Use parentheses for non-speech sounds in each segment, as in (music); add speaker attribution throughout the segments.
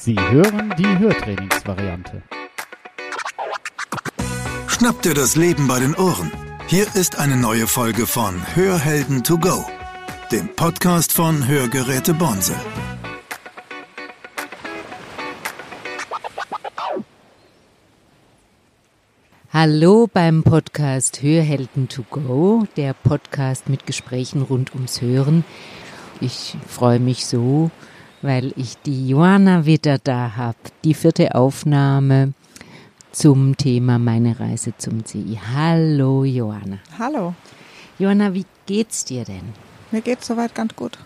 Speaker 1: Sie hören die Hörtrainingsvariante.
Speaker 2: Schnappt dir das Leben bei den Ohren. Hier ist eine neue Folge von Hörhelden to go, dem Podcast von Hörgeräte Bonse.
Speaker 3: Hallo beim Podcast Hörhelden to go, der Podcast mit Gesprächen rund ums Hören. Ich freue mich so, weil ich die Johanna wieder da habe. Die vierte Aufnahme zum Thema meine Reise zum CI. Hallo Johanna.
Speaker 4: Hallo.
Speaker 3: Johanna, wie geht's dir denn?
Speaker 4: Mir geht's soweit ganz gut.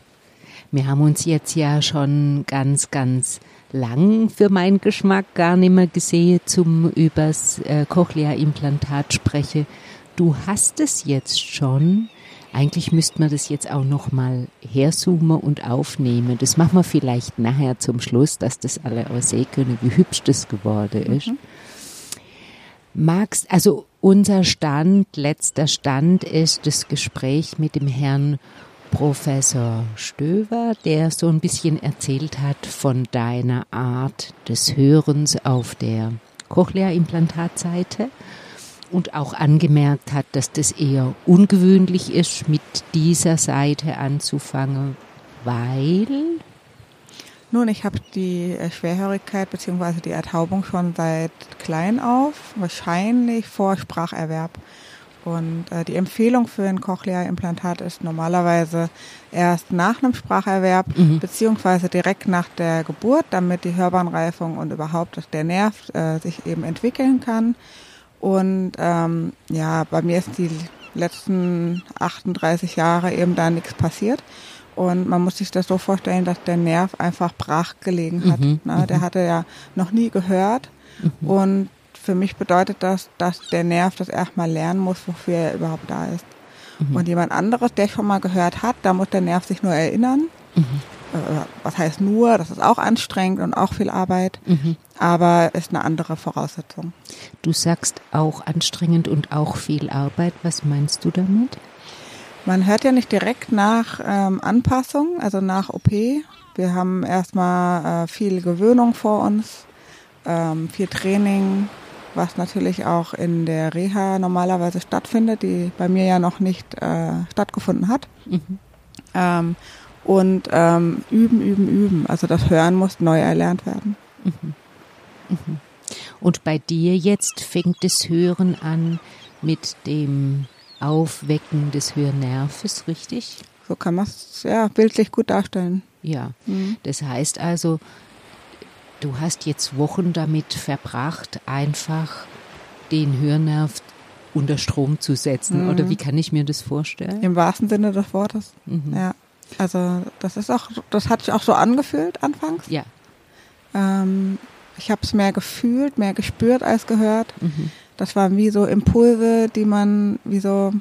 Speaker 3: Wir haben uns jetzt ja schon ganz, ganz lang für meinen Geschmack gar nicht mehr gesehen zum übers äh, Cochlea-Implantat spreche. Du hast es jetzt schon. Eigentlich müsste man das jetzt auch noch mal herzoomen und aufnehmen. Das machen wir vielleicht nachher zum Schluss, dass das alle auch sehen können, wie hübsch das geworden ist. Mhm. Magst, also unser Stand, letzter Stand ist das Gespräch mit dem Herrn Professor Stöver, der so ein bisschen erzählt hat von deiner Art des Hörens auf der Cochlea-Implantatseite und auch angemerkt hat, dass das eher ungewöhnlich ist, mit dieser Seite anzufangen, weil
Speaker 4: nun, ich habe die äh, Schwerhörigkeit bzw. die Ertaubung schon seit klein auf, wahrscheinlich vor Spracherwerb. Und äh, die Empfehlung für ein Cochlea-Implantat ist normalerweise erst nach einem Spracherwerb mhm. beziehungsweise direkt nach der Geburt, damit die Hörbahnreifung und überhaupt der Nerv äh, sich eben entwickeln kann. Und ähm, ja, bei mir ist die letzten 38 Jahre eben da nichts passiert. Und man muss sich das so vorstellen, dass der Nerv einfach brach gelegen hat. Mhm. Ne? Der mhm. hatte ja noch nie gehört. Mhm. Und für mich bedeutet das, dass der Nerv das erstmal lernen muss, wofür er überhaupt da ist. Mhm. Und jemand anderes, der schon mal gehört hat, da muss der Nerv sich nur erinnern. Äh, was heißt nur, das ist auch anstrengend und auch viel Arbeit, mhm. aber ist eine andere Voraussetzung.
Speaker 3: Du sagst auch anstrengend und auch viel Arbeit. Was meinst du damit?
Speaker 4: Man hört ja nicht direkt nach ähm, Anpassung, also nach OP. Wir haben erstmal äh, viel Gewöhnung vor uns, ähm, viel Training, was natürlich auch in der Reha normalerweise stattfindet, die bei mir ja noch nicht äh, stattgefunden hat. Mhm. Ähm, und ähm, üben, üben, üben. Also das Hören muss neu erlernt werden. Mhm.
Speaker 3: Mhm. Und bei dir jetzt fängt das Hören an mit dem Aufwecken des Hörnerves, richtig?
Speaker 4: So kann man es ja bildlich gut darstellen.
Speaker 3: Ja, mhm. das heißt also, Du hast jetzt Wochen damit verbracht, einfach den Hörnerv unter Strom zu setzen. Mhm. Oder wie kann ich mir das vorstellen?
Speaker 4: Im wahrsten Sinne des Wortes. Mhm. Ja. Also das ist auch, das hat sich auch so angefühlt anfangs.
Speaker 3: Ja.
Speaker 4: Ähm, ich habe es mehr gefühlt, mehr gespürt als gehört. Mhm. Das waren wie so Impulse, die man wie so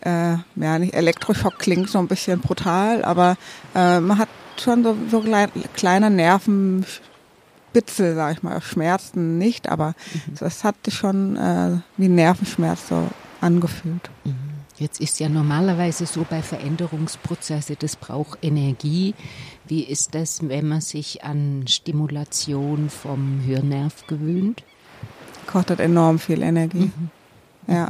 Speaker 4: äh, ja nicht Elektroschock klingt so ein bisschen brutal, aber äh, man hat schon so, so kleine Nerven Spitzel, sag ich mal, Schmerzen nicht, aber mhm. das hat sich schon äh, wie Nervenschmerz so angefühlt. Mhm.
Speaker 3: Jetzt ist ja normalerweise so bei Veränderungsprozesse, das braucht Energie. Wie ist das, wenn man sich an Stimulation vom Hörnerv gewöhnt?
Speaker 4: Kostet enorm viel Energie. Mhm. Ja,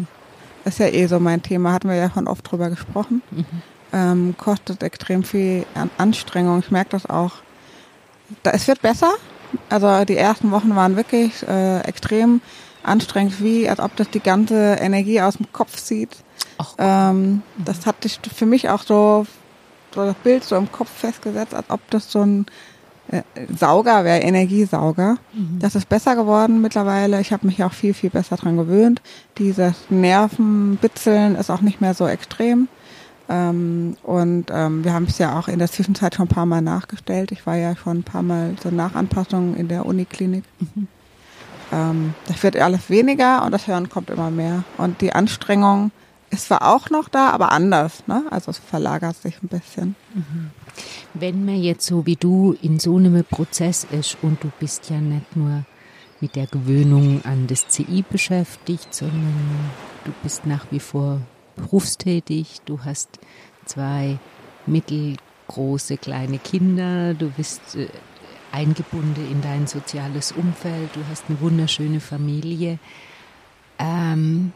Speaker 4: das ist ja eh so mein Thema, hatten wir ja schon oft drüber gesprochen. Mhm. Ähm, kostet extrem viel Anstrengung. Ich merke das auch. Da, es wird besser, also die ersten Wochen waren wirklich äh, extrem anstrengend, wie als ob das die ganze Energie aus dem Kopf zieht. Ähm, das hat sich für mich auch so, so das Bild so im Kopf festgesetzt, als ob das so ein äh, Sauger wäre, Energiesauger. Mhm. Das ist besser geworden mittlerweile. Ich habe mich auch viel, viel besser dran gewöhnt. Dieses Nervenbitzeln ist auch nicht mehr so extrem. Ähm, und ähm, wir haben es ja auch in der Zwischenzeit schon ein paar Mal nachgestellt. Ich war ja schon ein paar Mal zur Nachanpassung in der Uniklinik. Mhm. Ähm, das wird alles weniger und das Hören kommt immer mehr. Und die Anstrengung ist zwar auch noch da, aber anders. Ne? Also es verlagert sich ein bisschen. Mhm.
Speaker 3: Wenn man jetzt so wie du in so einem Prozess ist und du bist ja nicht nur mit der Gewöhnung an das CI beschäftigt, sondern du bist nach wie vor berufstätig, du hast zwei mittelgroße kleine Kinder, du bist äh, eingebunden in dein soziales Umfeld, du hast eine wunderschöne Familie. Ähm,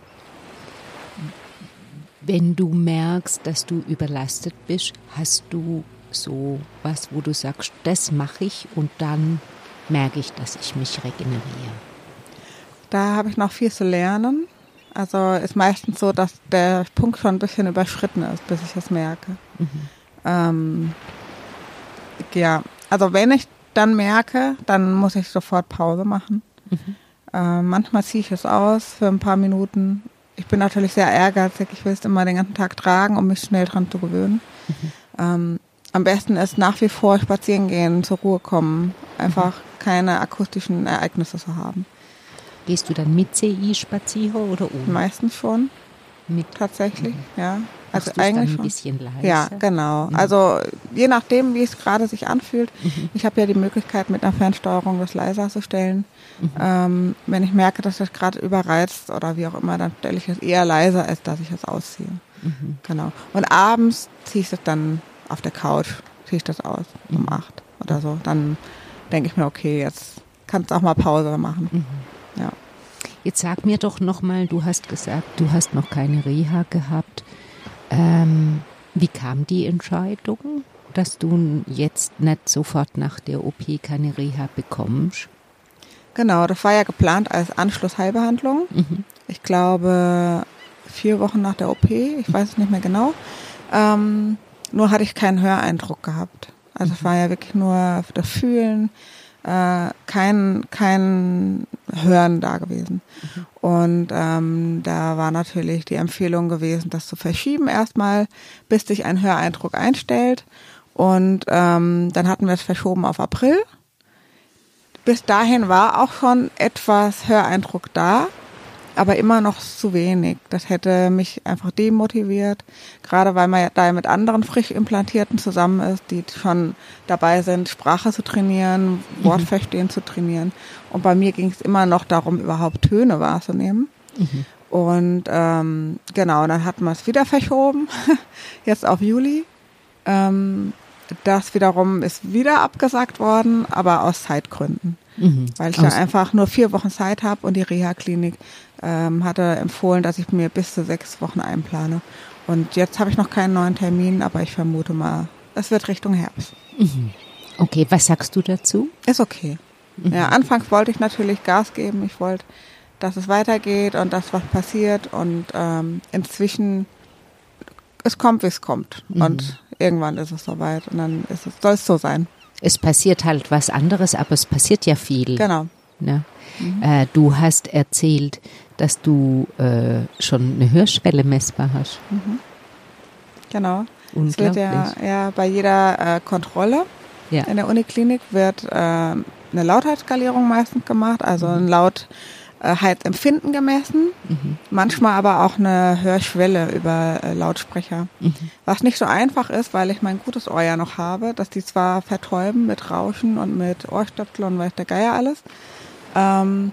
Speaker 3: wenn du merkst, dass du überlastet bist, hast du so was, wo du sagst, das mache ich und dann merke ich, dass ich mich regeneriere.
Speaker 4: Da habe ich noch viel zu lernen. Also ist meistens so, dass der Punkt schon ein bisschen überschritten ist, bis ich es merke. Mhm. Ähm, ja, also wenn ich dann merke, dann muss ich sofort Pause machen. Mhm. Äh, manchmal ziehe ich es aus für ein paar Minuten. Ich bin natürlich sehr ehrgeizig. Ich will es immer den ganzen Tag tragen, um mich schnell dran zu gewöhnen. Mhm. Ähm, am besten ist nach wie vor spazieren gehen, zur Ruhe kommen, einfach mhm. keine akustischen Ereignisse zu haben.
Speaker 3: Gehst du dann mit CI spazieren oder ohne?
Speaker 4: Meistens schon. Mit tatsächlich, mhm. ja.
Speaker 3: Also eigentlich dann ein bisschen leiser.
Speaker 4: Ja, genau. Mhm. Also je nachdem, wie es gerade sich anfühlt. Mhm. Ich habe ja die Möglichkeit, mit einer Fernsteuerung das leiser zu stellen. Mhm. Ähm, wenn ich merke, dass das gerade überreizt oder wie auch immer, dann stelle ich es eher leiser, als dass ich es ausziehe. Mhm. Genau. Und abends ziehe ich es dann auf der Couch, ziehe ich das aus um mhm. acht oder so. Dann denke ich mir, okay, jetzt kannst du auch mal Pause machen. Mhm. Ja.
Speaker 3: Jetzt sag mir doch nochmal, du hast gesagt, du hast noch keine Reha gehabt. Ähm, wie kam die Entscheidung, dass du jetzt nicht sofort nach der OP keine Reha bekommst?
Speaker 4: Genau, das war ja geplant als Anschlussheilbehandlung. Mhm. Ich glaube vier Wochen nach der OP, ich weiß es nicht mehr genau. Ähm, nur hatte ich keinen Höreindruck gehabt. Also mhm. es war ja wirklich nur das Fühlen, äh, kein, kein Hören da gewesen. Mhm. Und ähm, da war natürlich die Empfehlung gewesen, das zu verschieben erstmal, bis sich ein Höreindruck einstellt. Und ähm, dann hatten wir es verschoben auf April. Bis dahin war auch schon etwas Höreindruck da aber immer noch zu wenig. Das hätte mich einfach demotiviert, gerade weil man da mit anderen frisch implantierten zusammen ist, die schon dabei sind, Sprache zu trainieren, mhm. Wortverstehen mhm. zu trainieren. Und bei mir ging es immer noch darum, überhaupt Töne wahrzunehmen. Mhm. Und ähm, genau, dann hatten wir es wieder verschoben, (laughs) jetzt auf Juli. Ähm, das wiederum ist wieder abgesagt worden, aber aus Zeitgründen. Mhm. Weil ich da einfach nur vier Wochen Zeit habe und die Reha-Klinik ähm, hatte empfohlen, dass ich mir bis zu sechs Wochen einplane. Und jetzt habe ich noch keinen neuen Termin, aber ich vermute mal, es wird Richtung Herbst.
Speaker 3: Mhm. Okay, was sagst du dazu?
Speaker 4: Ist okay. Mhm. Ja, anfangs wollte ich natürlich Gas geben. Ich wollte, dass es weitergeht und dass was passiert. Und ähm, inzwischen, es kommt, wie es kommt. Mhm. Und irgendwann ist es soweit. Und dann ist es, soll es so sein.
Speaker 3: Es passiert halt was anderes, aber es passiert ja viel.
Speaker 4: Genau.
Speaker 3: Ne? Mhm. Äh, du hast erzählt, dass du äh, schon eine Hörschwelle messbar hast. Mhm.
Speaker 4: Genau. Es wird ja, ja bei jeder äh, Kontrolle ja. in der Uniklinik wird äh, eine Lautheitsskalierung meistens gemacht, also mhm. ein Lautheitsempfinden gemessen, mhm. manchmal aber auch eine Hörschwelle über äh, Lautsprecher. Mhm. Was nicht so einfach ist, weil ich mein gutes Ohr ja noch habe, dass die zwar vertäuben mit Rauschen und mit Ohrstöpsel und weiß der Geier alles, ähm,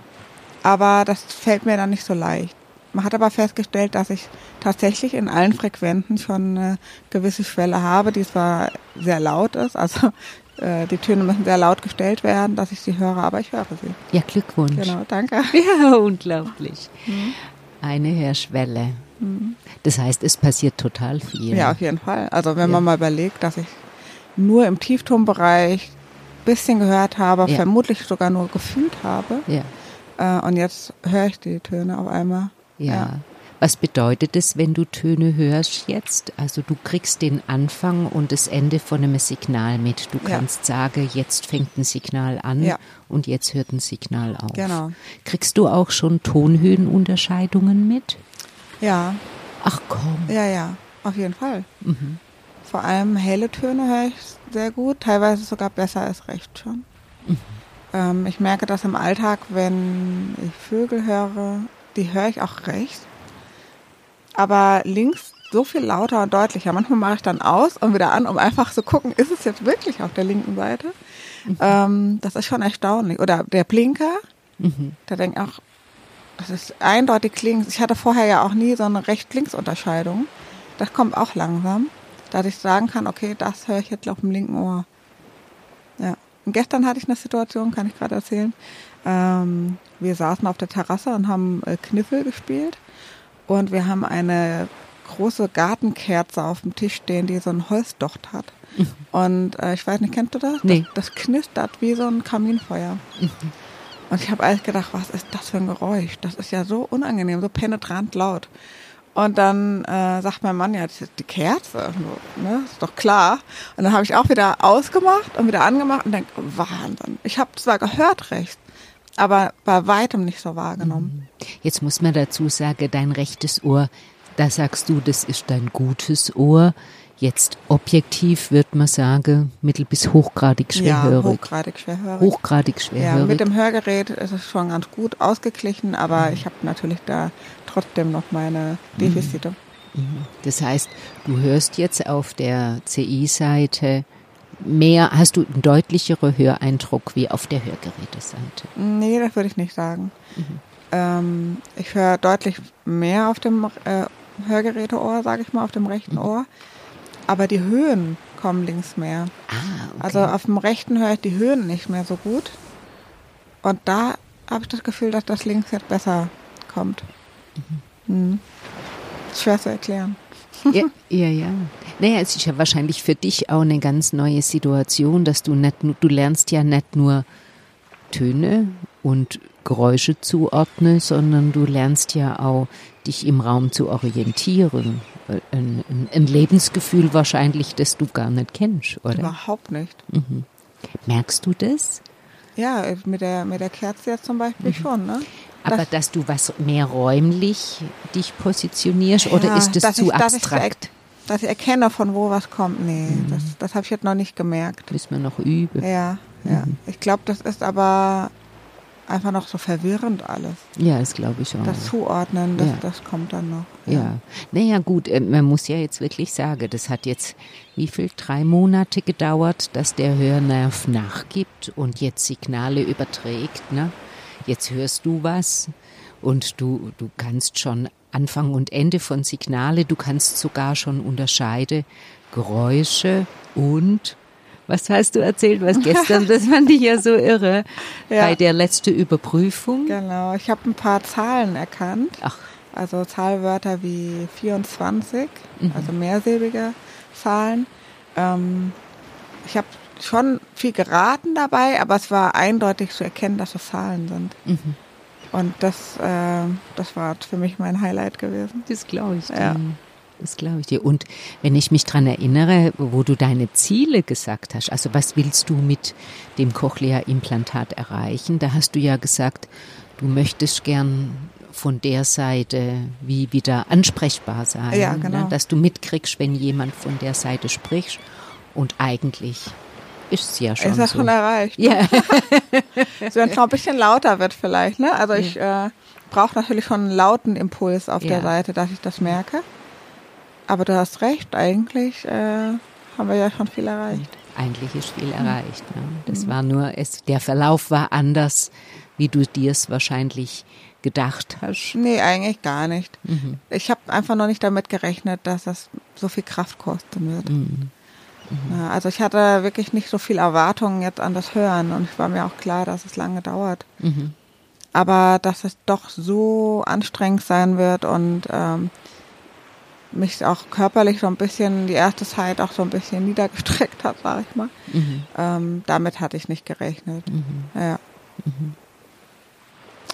Speaker 4: aber das fällt mir dann nicht so leicht. Man hat aber festgestellt, dass ich tatsächlich in allen Frequenzen schon eine gewisse Schwelle habe, die zwar sehr laut ist, also (laughs) äh, die Töne müssen sehr laut gestellt werden, dass ich sie höre, aber ich höre sie.
Speaker 3: Ja, Glückwunsch.
Speaker 4: Genau, danke. (laughs)
Speaker 3: Ja, unglaublich. Mhm. Eine Hörschwelle. Mhm. Das heißt, es passiert total viel.
Speaker 4: Ja, auf jeden Fall. Also wenn ja. man mal überlegt, dass ich nur im Tieftonbereich bisschen gehört habe, ja. vermutlich sogar nur gefühlt habe. Ja. Äh, und jetzt höre ich die Töne auf einmal.
Speaker 3: Ja. ja. Was bedeutet es, wenn du Töne hörst jetzt? Also du kriegst den Anfang und das Ende von einem Signal mit. Du kannst sagen, jetzt fängt ein Signal an und jetzt hört ein Signal auf.
Speaker 4: Genau.
Speaker 3: Kriegst du auch schon Tonhöhenunterscheidungen mit?
Speaker 4: Ja.
Speaker 3: Ach komm.
Speaker 4: Ja, ja, auf jeden Fall. Mhm. Vor allem helle Töne höre ich sehr gut, teilweise sogar besser als recht schon. Mhm. Ähm, ich merke das im Alltag, wenn ich Vögel höre, die höre ich auch recht. Aber links so viel lauter und deutlicher. Manchmal mache ich dann aus und wieder an, um einfach zu gucken, ist es jetzt wirklich auf der linken Seite? Mhm. Ähm, das ist schon erstaunlich. Oder der Blinker, mhm. da denke ich auch, das ist eindeutig links. Ich hatte vorher ja auch nie so eine Recht-Links-Unterscheidung. Das kommt auch langsam dass ich sagen kann, okay, das höre ich jetzt auf dem linken Ohr. Ja. gestern hatte ich eine Situation, kann ich gerade erzählen. Ähm, wir saßen auf der Terrasse und haben äh, Kniffel gespielt und wir haben eine große Gartenkerze auf dem Tisch stehen, die so ein Holzdocht hat. Mhm. Und äh, ich weiß nicht, kennst du das?
Speaker 3: Nee.
Speaker 4: Das, das knistert wie so ein Kaminfeuer. Mhm. Und ich habe alles gedacht, was ist das für ein Geräusch? Das ist ja so unangenehm, so penetrant laut. Und dann äh, sagt mein Mann, ja, die Kerze, ne? ist doch klar. Und dann habe ich auch wieder ausgemacht und wieder angemacht und denke, Wahnsinn. Ich habe zwar gehört rechts, aber bei weitem nicht so wahrgenommen.
Speaker 3: Jetzt muss man dazu sagen, dein rechtes Ohr, da sagst du, das ist dein gutes Ohr. Jetzt objektiv wird man sagen, mittel- bis hochgradig schwerhörig.
Speaker 4: Ja, hochgradig schwerhörig.
Speaker 3: Hochgradig schwerhörig.
Speaker 4: Ja, mit dem Hörgerät ist es schon ganz gut ausgeglichen, aber mhm. ich habe natürlich da trotzdem noch meine Defizite.
Speaker 3: Mhm. Das heißt, du hörst jetzt auf der CI-Seite mehr, hast du einen deutlicheren Höreindruck wie auf der Hörgeräteseite?
Speaker 4: Nee, das würde ich nicht sagen. Mhm. Ähm, ich höre deutlich mehr auf dem äh, Hörgeräteohr, sage ich mal, auf dem rechten mhm. Ohr. Aber die Höhen kommen links mehr.
Speaker 3: Ah, okay.
Speaker 4: Also auf dem rechten höre ich die Höhen nicht mehr so gut. Und da habe ich das Gefühl, dass das links jetzt besser kommt. Mhm. Mhm. Schwer zu erklären.
Speaker 3: Ja, (laughs) ja, ja. Naja, es ist ja wahrscheinlich für dich auch eine ganz neue Situation, dass du nicht nur, du lernst ja nicht nur Töne und Geräusche zuordnen, sondern du lernst ja auch, dich im Raum zu orientieren. Ein, ein, Lebensgefühl wahrscheinlich, das du gar nicht kennst, oder?
Speaker 4: Überhaupt nicht.
Speaker 3: Mhm. Merkst du das?
Speaker 4: Ja, mit der, mit der Kerze jetzt zum Beispiel mhm. schon, ne?
Speaker 3: Aber das, dass du was mehr räumlich dich positionierst, ja, oder ist das zu ich, abstrakt?
Speaker 4: Dass ich, dass ich, erkenne, von wo was kommt, nee, mhm. das, das habe ich jetzt noch nicht gemerkt.
Speaker 3: Müssen wir noch üben.
Speaker 4: Ja, ja. Mhm. Ich glaube, das ist aber einfach noch so verwirrend alles.
Speaker 3: Ja, das glaube ich auch.
Speaker 4: Das Zuordnen, das, ja. das kommt dann noch.
Speaker 3: Ja. ja. Naja, gut, äh, man muss ja jetzt wirklich sagen, das hat jetzt wie viel? Drei Monate gedauert, dass der Hörnerv nachgibt und jetzt Signale überträgt. Ne? Jetzt hörst du was und du, du kannst schon Anfang und Ende von Signale, du kannst sogar schon unterscheiden Geräusche und was hast du erzählt, was gestern, das fand ich ja so irre, ja. bei der letzten Überprüfung.
Speaker 4: Genau, ich habe ein paar Zahlen erkannt.
Speaker 3: Ach.
Speaker 4: Also Zahlwörter wie 24, mhm. also mehrsilbige Zahlen. Ähm, ich habe schon viel geraten dabei, aber es war eindeutig zu erkennen, dass es Zahlen sind. Mhm. Und das, äh, das war für mich mein Highlight gewesen.
Speaker 3: Das glaube ich. Ja. Das glaube ich dir. Und wenn ich mich daran erinnere, wo du deine Ziele gesagt hast, also was willst du mit dem Cochlea-Implantat erreichen? Da hast du ja gesagt, du möchtest gern von der Seite wie wieder ansprechbar sein.
Speaker 4: Ja, genau. Ne?
Speaker 3: Dass du mitkriegst, wenn jemand von der Seite spricht. Und eigentlich ist es ja schon
Speaker 4: ist das
Speaker 3: so.
Speaker 4: schon erreicht.
Speaker 3: Ja. (laughs)
Speaker 4: so, wenn es noch ein bisschen lauter wird vielleicht. Ne? Also ich äh, brauche natürlich schon einen lauten Impuls auf ja. der Seite, dass ich das merke. Aber du hast recht, eigentlich äh, haben wir ja schon viel erreicht.
Speaker 3: Eigentlich ist viel erreicht. Ne? Das mhm. war nur, es, der Verlauf war anders, wie du dir es wahrscheinlich gedacht hast.
Speaker 4: Nee, eigentlich gar nicht. Mhm. Ich habe einfach noch nicht damit gerechnet, dass das so viel Kraft kosten wird. Mhm. Mhm. Ja, also ich hatte wirklich nicht so viel Erwartungen jetzt an das Hören und es war mir auch klar, dass es lange dauert. Mhm. Aber dass es doch so anstrengend sein wird und ähm, mich auch körperlich so ein bisschen die erste Zeit auch so ein bisschen niedergestreckt hat, sag ich mal. Mhm. Ähm, damit hatte ich nicht gerechnet. Mhm. Ja.
Speaker 3: Mhm.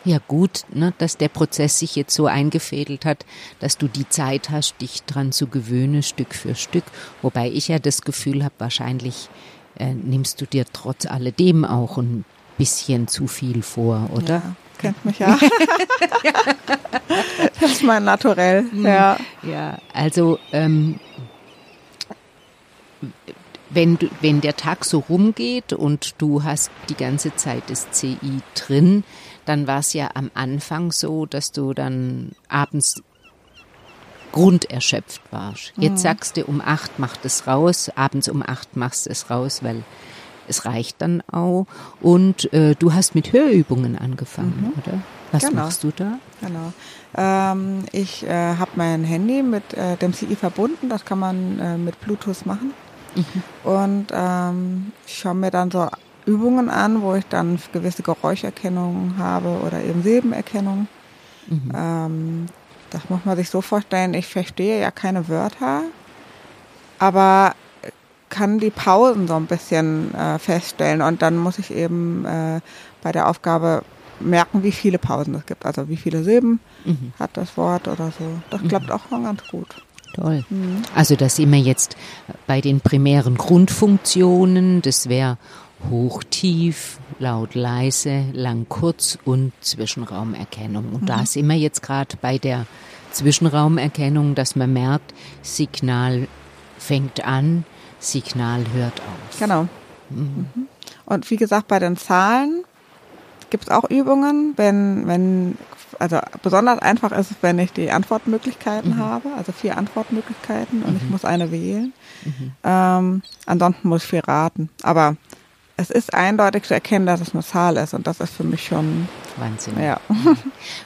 Speaker 3: Ja gut, ne, dass der Prozess sich jetzt so eingefädelt hat, dass du die Zeit hast, dich dran zu gewöhnen, Stück für Stück. Wobei ich ja das Gefühl habe, wahrscheinlich äh, nimmst du dir trotz alledem auch ein bisschen zu viel vor, oder?
Speaker 4: Ja kennt mich ja. (laughs) das ist mein Naturell. Hm. Ja,
Speaker 3: ja also ähm, wenn, du, wenn der Tag so rumgeht und du hast die ganze Zeit das CI drin, dann war es ja am Anfang so, dass du dann abends grunderschöpft warst. Jetzt mhm. sagst du, um acht macht es raus, abends um acht machst es raus, weil es reicht dann auch. Und äh, du hast mit Hörübungen angefangen, mhm. oder? Was genau. machst du da?
Speaker 4: Genau. Ähm, ich äh, habe mein Handy mit äh, dem CI verbunden, das kann man äh, mit Bluetooth machen. Mhm. Und ähm, ich schaue mir dann so Übungen an, wo ich dann gewisse Geräuscherkennung habe oder eben Silbenerkennung. Mhm. Ähm, das muss man sich so vorstellen, ich verstehe ja keine Wörter, aber kann die Pausen so ein bisschen äh, feststellen und dann muss ich eben äh, bei der Aufgabe merken, wie viele Pausen es gibt, also wie viele Silben mhm. hat das Wort oder so. Das klappt mhm. auch schon ganz gut.
Speaker 3: Toll. Mhm. Also das wir jetzt bei den primären Grundfunktionen, das wäre hoch, tief, laut, leise, lang, kurz und Zwischenraumerkennung. Und mhm. da sind wir jetzt gerade bei der Zwischenraumerkennung, dass man merkt, Signal fängt an, Signal hört auf.
Speaker 4: Genau. Mhm. mhm. Und wie gesagt, bei den Zahlen gibt es auch Übungen, wenn, wenn, also besonders einfach ist es, wenn ich die Antwortmöglichkeiten mhm. habe, also vier Antwortmöglichkeiten und ich mhm. muss eine wählen. Mhm. Ähm, ansonsten muss ich viel raten. Aber es ist eindeutig zu erkennen, dass es eine Zahl ist und das ist für mich schon
Speaker 3: Wahnsinn.
Speaker 4: Ja.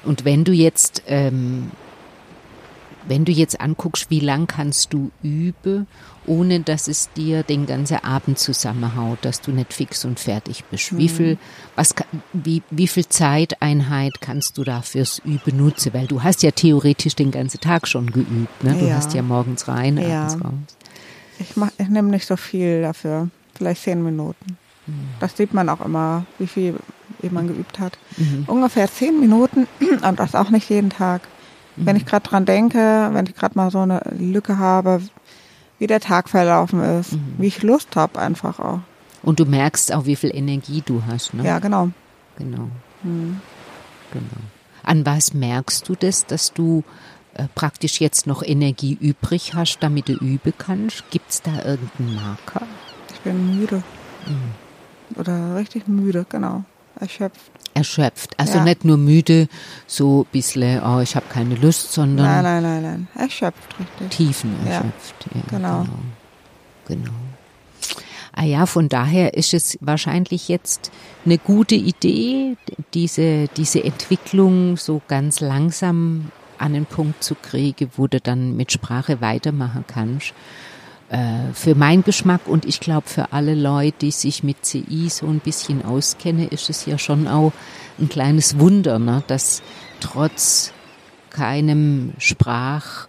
Speaker 3: Und wenn du jetzt ähm, wenn du jetzt anguckst, wie lang kannst du üben, ohne dass es dir den ganzen Abend zusammenhaut, dass du nicht fix und fertig bist. Mhm. Wie viel, was, wie, wie viel Zeiteinheit kannst du da fürs Üben nutzen? Weil du hast ja theoretisch den ganzen Tag schon geübt, ne? Du ja. hast ja morgens rein, ja. abends raus.
Speaker 4: Ich mach, ich nehme nicht so viel dafür. Vielleicht zehn Minuten. Mhm. Das sieht man auch immer, wie viel man geübt hat. Mhm. Ungefähr zehn Minuten (clears throat) und das auch nicht jeden Tag. Wenn ich gerade dran denke, wenn ich gerade mal so eine Lücke habe, wie der Tag verlaufen ist, mhm. wie ich Lust habe einfach auch.
Speaker 3: Und du merkst auch, wie viel Energie du hast, ne?
Speaker 4: Ja, genau.
Speaker 3: Genau. Mhm. Genau. An was merkst du das, dass du äh, praktisch jetzt noch Energie übrig hast, damit du üben kannst? Gibt es da irgendeinen Marker?
Speaker 4: Ich bin müde. Mhm. Oder richtig müde, genau. Erschöpft
Speaker 3: erschöpft. Also ja. nicht nur müde, so ein bisschen, oh, ich habe keine Lust, sondern.
Speaker 4: Nein, nein, nein, nein. Erschöpft, richtig.
Speaker 3: Tiefen erschöpft. Ja,
Speaker 4: ja genau.
Speaker 3: genau. Genau. Ah ja, von daher ist es wahrscheinlich jetzt eine gute Idee, diese, diese Entwicklung so ganz langsam an den Punkt zu kriegen, wo du dann mit Sprache weitermachen kannst. Äh, für meinen Geschmack und ich glaube für alle Leute, die sich mit CI so ein bisschen auskennen, ist es ja schon auch ein kleines Wunder, ne, dass trotz keinem Sprach,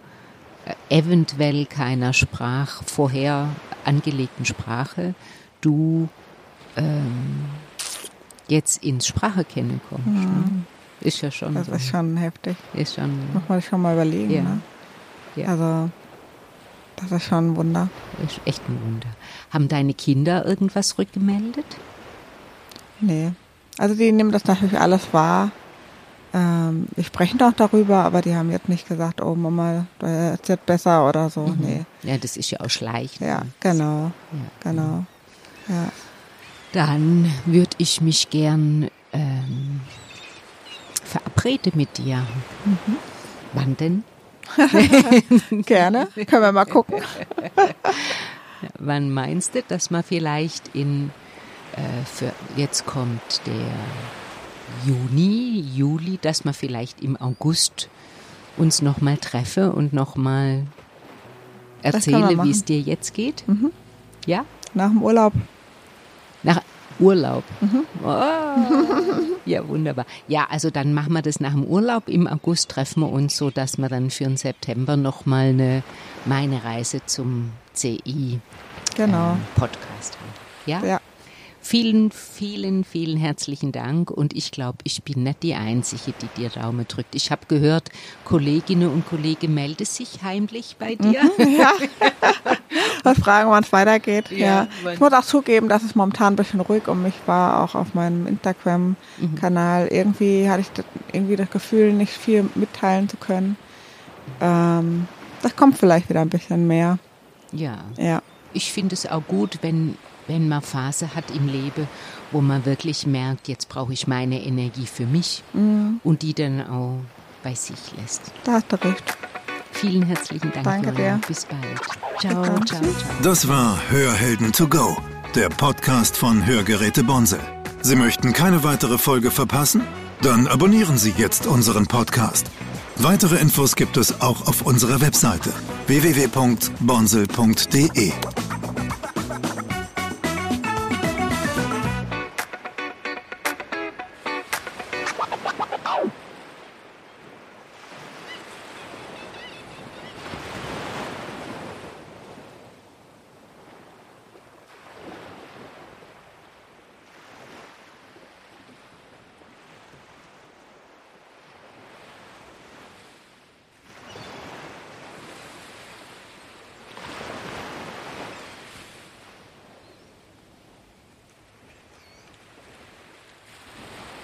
Speaker 3: äh, eventuell keiner Sprach, vorher angelegten Sprache, du ähm, jetzt ins Sprache kennen kommst. Ne? Mhm. Ne? Ist ja schon.
Speaker 4: Das
Speaker 3: so.
Speaker 4: ist schon heftig.
Speaker 3: Ist schon.
Speaker 4: Muss man schon mal überlegen.
Speaker 3: Ja.
Speaker 4: Ne?
Speaker 3: ja.
Speaker 4: Also das ist schon ein Wunder.
Speaker 3: Das ist echt ein Wunder. Haben deine Kinder irgendwas rückgemeldet?
Speaker 4: Nee. Also die nehmen das natürlich alles wahr. Ähm, wir sprechen auch darüber, aber die haben jetzt nicht gesagt, oh Mama, es wird besser oder so. Mhm. Nee.
Speaker 3: Ja, das ist ja auch schleichend.
Speaker 4: Ja, genau. Ja. Genau. Ja.
Speaker 3: Dann würde ich mich gern ähm, verabreden mit dir. Mhm. Wann denn? (laughs)
Speaker 4: Gerne. Können wir mal gucken. (laughs)
Speaker 3: Wann meinst du, dass man vielleicht in, äh, für, jetzt kommt der Juni, Juli, dass man vielleicht im August uns nochmal treffe und nochmal erzähle, wie es dir jetzt geht?
Speaker 4: Mhm.
Speaker 3: Ja?
Speaker 4: Nach dem Urlaub.
Speaker 3: Nach, Urlaub. Mhm. Oh, (laughs) ja, wunderbar. Ja, also dann machen wir das nach dem Urlaub. Im August treffen wir uns, so dass wir dann für den September nochmal eine meine Reise zum CI
Speaker 4: genau.
Speaker 3: ähm, Podcast haben. Ja?
Speaker 4: Ja.
Speaker 3: Vielen, vielen, vielen herzlichen Dank. Und ich glaube, ich bin nicht die Einzige, die dir Daumen drückt. Ich habe gehört, Kolleginnen und Kollegen melden sich heimlich bei dir.
Speaker 4: Mhm, (laughs) ja. und fragen, wann es weitergeht. Ja, ja. Ich muss auch zugeben, dass es momentan ein bisschen ruhig um mich war, auch auf meinem Instagram-Kanal. Mhm. Irgendwie hatte ich das, irgendwie das Gefühl, nicht viel mitteilen zu können. Ähm, das kommt vielleicht wieder ein bisschen mehr.
Speaker 3: Ja.
Speaker 4: Ja.
Speaker 3: Ich finde es auch gut, wenn wenn man Phase hat im Leben, wo man wirklich merkt, jetzt brauche ich meine Energie für mich
Speaker 4: mhm.
Speaker 3: und die dann auch bei sich lässt.
Speaker 4: Da hast du recht.
Speaker 3: Vielen herzlichen Dank.
Speaker 4: Danke dir.
Speaker 3: Bis bald. Ciao, ciao, ciao.
Speaker 2: Das war Hörhelden to go, der Podcast von Hörgeräte Bonse. Sie möchten keine weitere Folge verpassen? Dann abonnieren Sie jetzt unseren Podcast. Weitere Infos gibt es auch auf unserer Webseite www.bonsel.de.